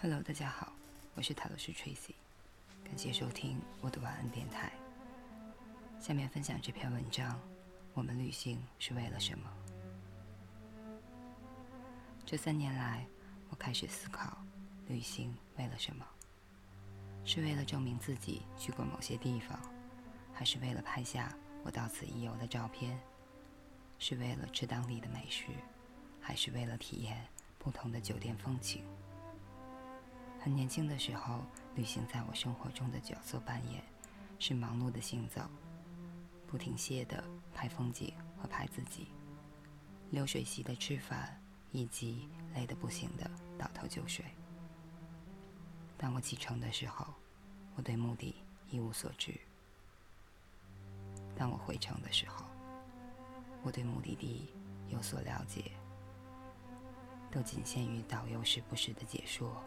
Hello，大家好，我是塔罗斯 Tracy，感谢收听我的晚安电台。下面分享这篇文章：我们旅行是为了什么？这三年来，我开始思考，旅行为了什么？是为了证明自己去过某些地方，还是为了拍下我到此一游的照片？是为了吃当地的美食，还是为了体验不同的酒店风情？很年轻的时候，旅行在我生活中的角色扮演是忙碌的行走，不停歇的拍风景和拍自己，流水席的吃饭，以及累得不行的倒头就睡。当我启程的时候，我对目的一无所知；当我回程的时候，我对目的地有所了解，都仅限于导游时不时的解说。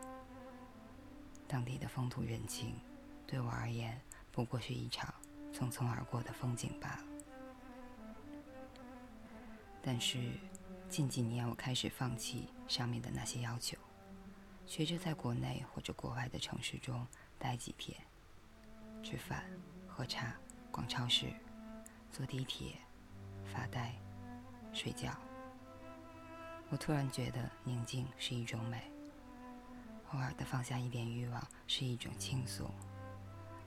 当地的风土人情，对我而言不过是一场匆匆而过的风景罢了。但是，近几年我开始放弃上面的那些要求，学着在国内或者国外的城市中待几天，吃饭、喝茶、逛超市、坐地铁、发呆、睡觉。我突然觉得宁静是一种美。偶尔的放下一点欲望是一种倾诉，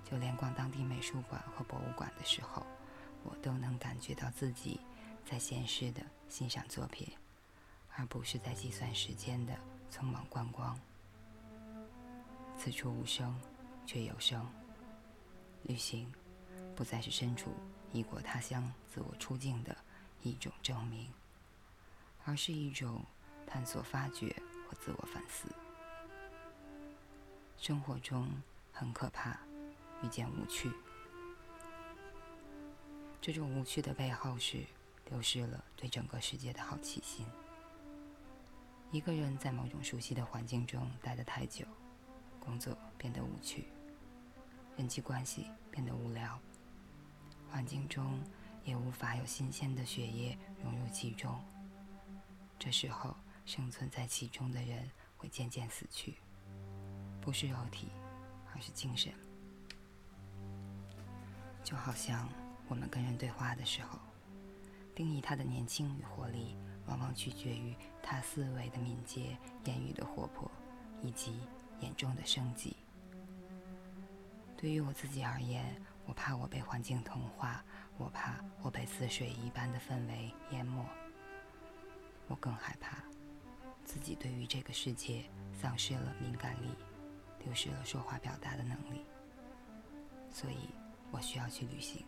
就连逛当地美术馆和博物馆的时候，我都能感觉到自己在闲适的欣赏作品，而不是在计算时间的匆忙观光。此处无声，却有声。旅行，不再是身处异国他乡自我出境的一种证明，而是一种探索、发掘和自我反思。生活中很可怕，遇见无趣。这种无趣的背后是流失了对整个世界的好奇心。一个人在某种熟悉的环境中待得太久，工作变得无趣，人际关系变得无聊，环境中也无法有新鲜的血液融入其中。这时候，生存在其中的人会渐渐死去。不是肉体，而是精神。就好像我们跟人对话的时候，定义他的年轻与活力，往往取决于他思维的敏捷、言语的活泼，以及眼中的生机。对于我自己而言，我怕我被环境同化，我怕我被似水一般的氛围淹没，我更害怕自己对于这个世界丧失了敏感力。丢失了说话表达的能力，所以我需要去旅行。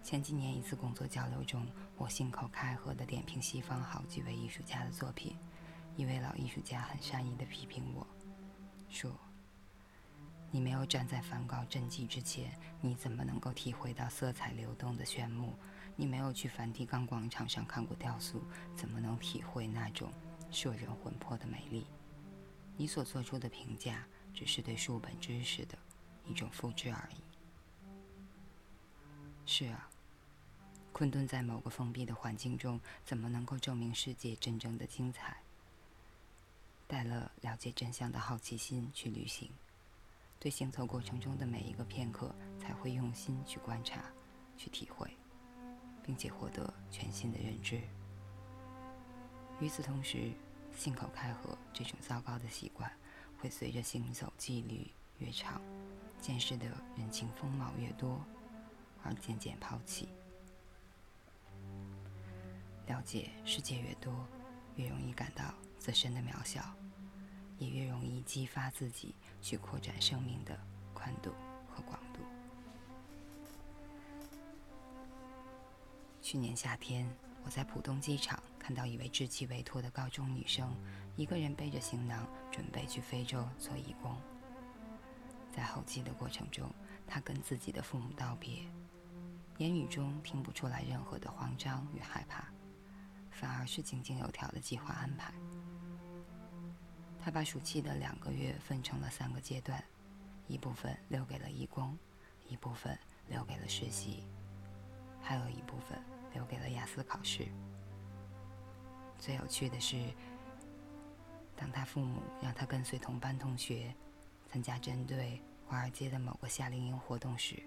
前几年一次工作交流中，我信口开河的点评西方好几位艺术家的作品，一位老艺术家很善意的批评我说：“你没有站在梵高真迹之前，你怎么能够体会到色彩流动的炫目？你没有去梵蒂冈广场上看过雕塑，怎么能体会那种摄人魂魄的美丽？”你所做出的评价只是对书本知识的一种复制而已。是啊，困顿在某个封闭的环境中，怎么能够证明世界真正的精彩？带了了解真相的好奇心去旅行，对行走过程中的每一个片刻，才会用心去观察、去体会，并且获得全新的认知。与此同时，信口开河这种糟糕的习惯，会随着行走纪律越长，见识的人情风貌越多，而渐渐抛弃。了解世界越多，越容易感到自身的渺小，也越容易激发自己去扩展生命的宽度和广度。去年夏天，我在浦东机场。看到一位稚气未脱的高中女生，一个人背着行囊，准备去非洲做义工。在候机的过程中，她跟自己的父母道别，言语中听不出来任何的慌张与害怕，反而是井井有条的计划安排。她把暑期的两个月分成了三个阶段，一部分留给了义工，一部分留给了实习，还有一部分留给了雅思考试。最有趣的是，当他父母让他跟随同班同学参加针对华尔街的某个夏令营活动时，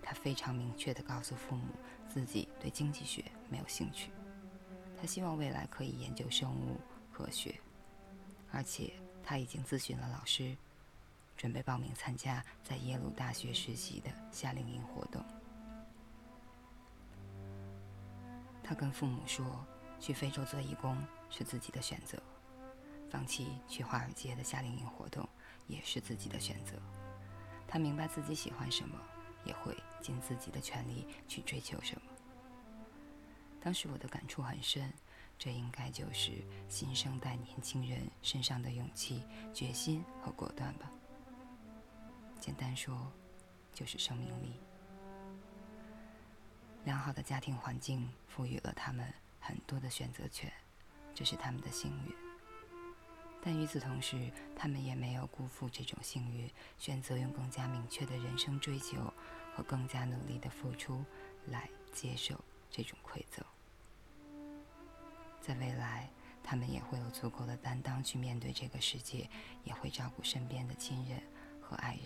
他非常明确地告诉父母自己对经济学没有兴趣，他希望未来可以研究生物科学，而且他已经咨询了老师，准备报名参加在耶鲁大学实习的夏令营活动。他跟父母说，去非洲做义工是自己的选择。放弃去华尔街的夏令营活动也是自己的选择。他明白自己喜欢什么，也会尽自己的全力去追求什么。当时我的感触很深，这应该就是新生代年轻人身上的勇气、决心和果断吧。简单说，就是生命力。良好的家庭环境赋予了他们很多的选择权，这是他们的幸运。但与此同时，他们也没有辜负这种幸运，选择用更加明确的人生追求和更加努力的付出来接受这种馈赠。在未来，他们也会有足够的担当去面对这个世界，也会照顾身边的亲人和爱人。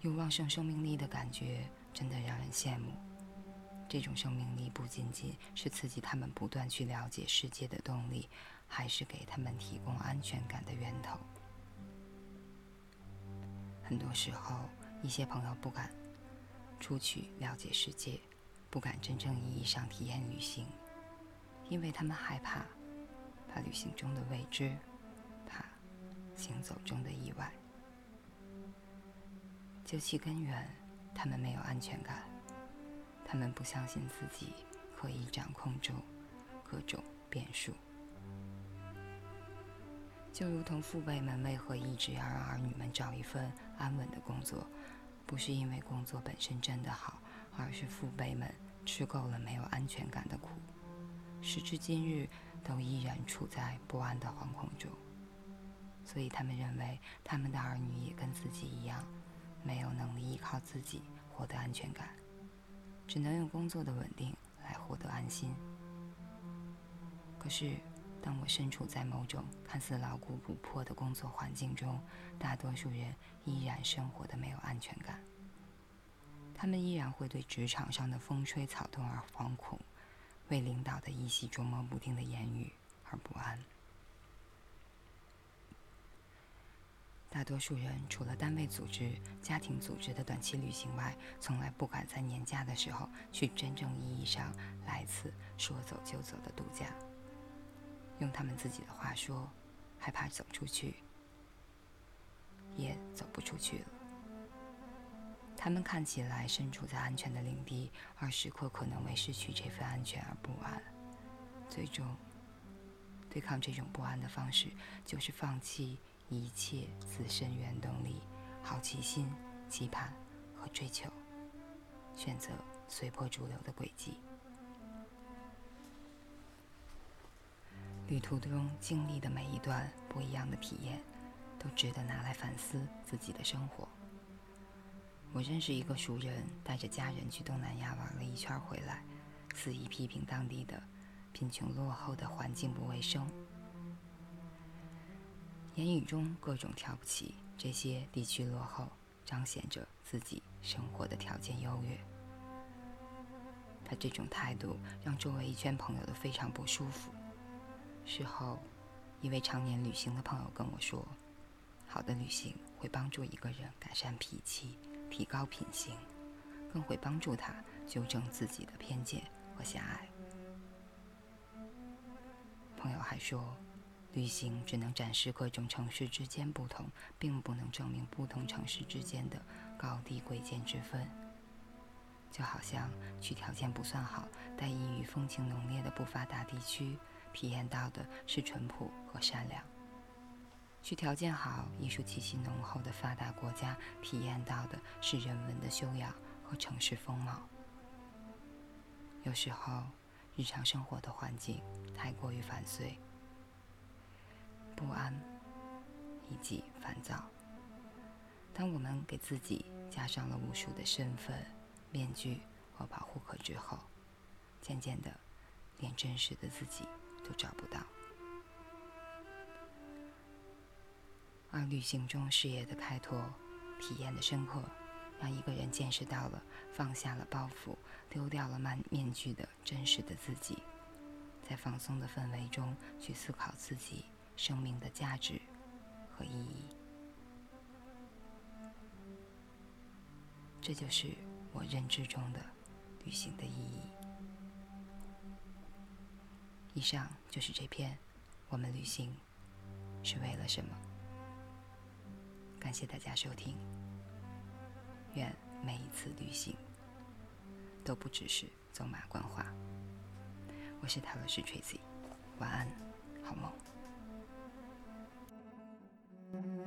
有旺盛生命力的感觉，真的让人羡慕。这种生命力不仅仅是刺激他们不断去了解世界的动力。还是给他们提供安全感的源头。很多时候，一些朋友不敢出去了解世界，不敢真正意义上体验旅行，因为他们害怕，怕旅行中的未知，怕行走中的意外。究其根源，他们没有安全感，他们不相信自己可以掌控住各种变数。就如同父辈们为何一直要让儿女们找一份安稳的工作，不是因为工作本身真的好，而是父辈们吃够了没有安全感的苦，时至今日都依然处在不安的惶恐中。所以他们认为他们的儿女也跟自己一样，没有能力依靠自己获得安全感，只能用工作的稳定来获得安心。可是。当我身处在某种看似牢固不破的工作环境中，大多数人依然生活的没有安全感。他们依然会对职场上的风吹草动而惶恐，为领导的一席捉摸不定的言语而不安。大多数人除了单位组织、家庭组织的短期旅行外，从来不敢在年假的时候去真正意义上来次说走就走的度假。用他们自己的话说，害怕走出去，也走不出去了。他们看起来身处在安全的领地，而时刻可能为失去这份安全而不安。最终，对抗这种不安的方式，就是放弃一切自身原动力、好奇心、期盼和追求，选择随波逐流的轨迹。旅途中经历的每一段不一样的体验，都值得拿来反思自己的生活。我认识一个熟人，带着家人去东南亚玩了一圈回来，肆意批评当地的贫穷落后的环境不卫生，言语中各种挑不起这些地区落后，彰显着自己生活的条件优越。他这种态度让周围一圈朋友都非常不舒服。事后，一位常年旅行的朋友跟我说：“好的旅行会帮助一个人改善脾气、提高品行，更会帮助他纠正自己的偏见和狭隘。”朋友还说，旅行只能展示各种城市之间不同，并不能证明不同城市之间的高低贵贱之分。就好像去条件不算好、但异域风情浓烈的不发达地区。体验到的是淳朴和善良。去条件好、艺术气息浓厚的发达国家，体验到的是人文的修养和城市风貌。有时候，日常生活的环境太过于繁碎、不安以及烦躁。当我们给自己加上了无数的身份面具和保护壳之后渐渐的连真实的自己都找不到。而旅行中事业的开拓体验的深刻让一个人见识到了放下了包袱丢掉了满面具的真实的自己在放松的氛围中去思考自己生命的价值和意义。这就是我认知中的旅行的意义。以上就是这篇，我们旅行是为了什么？感谢大家收听。愿每一次旅行都不只是走马观花。我是塔罗斯 Tracy，晚安，好梦。Mm-hmm.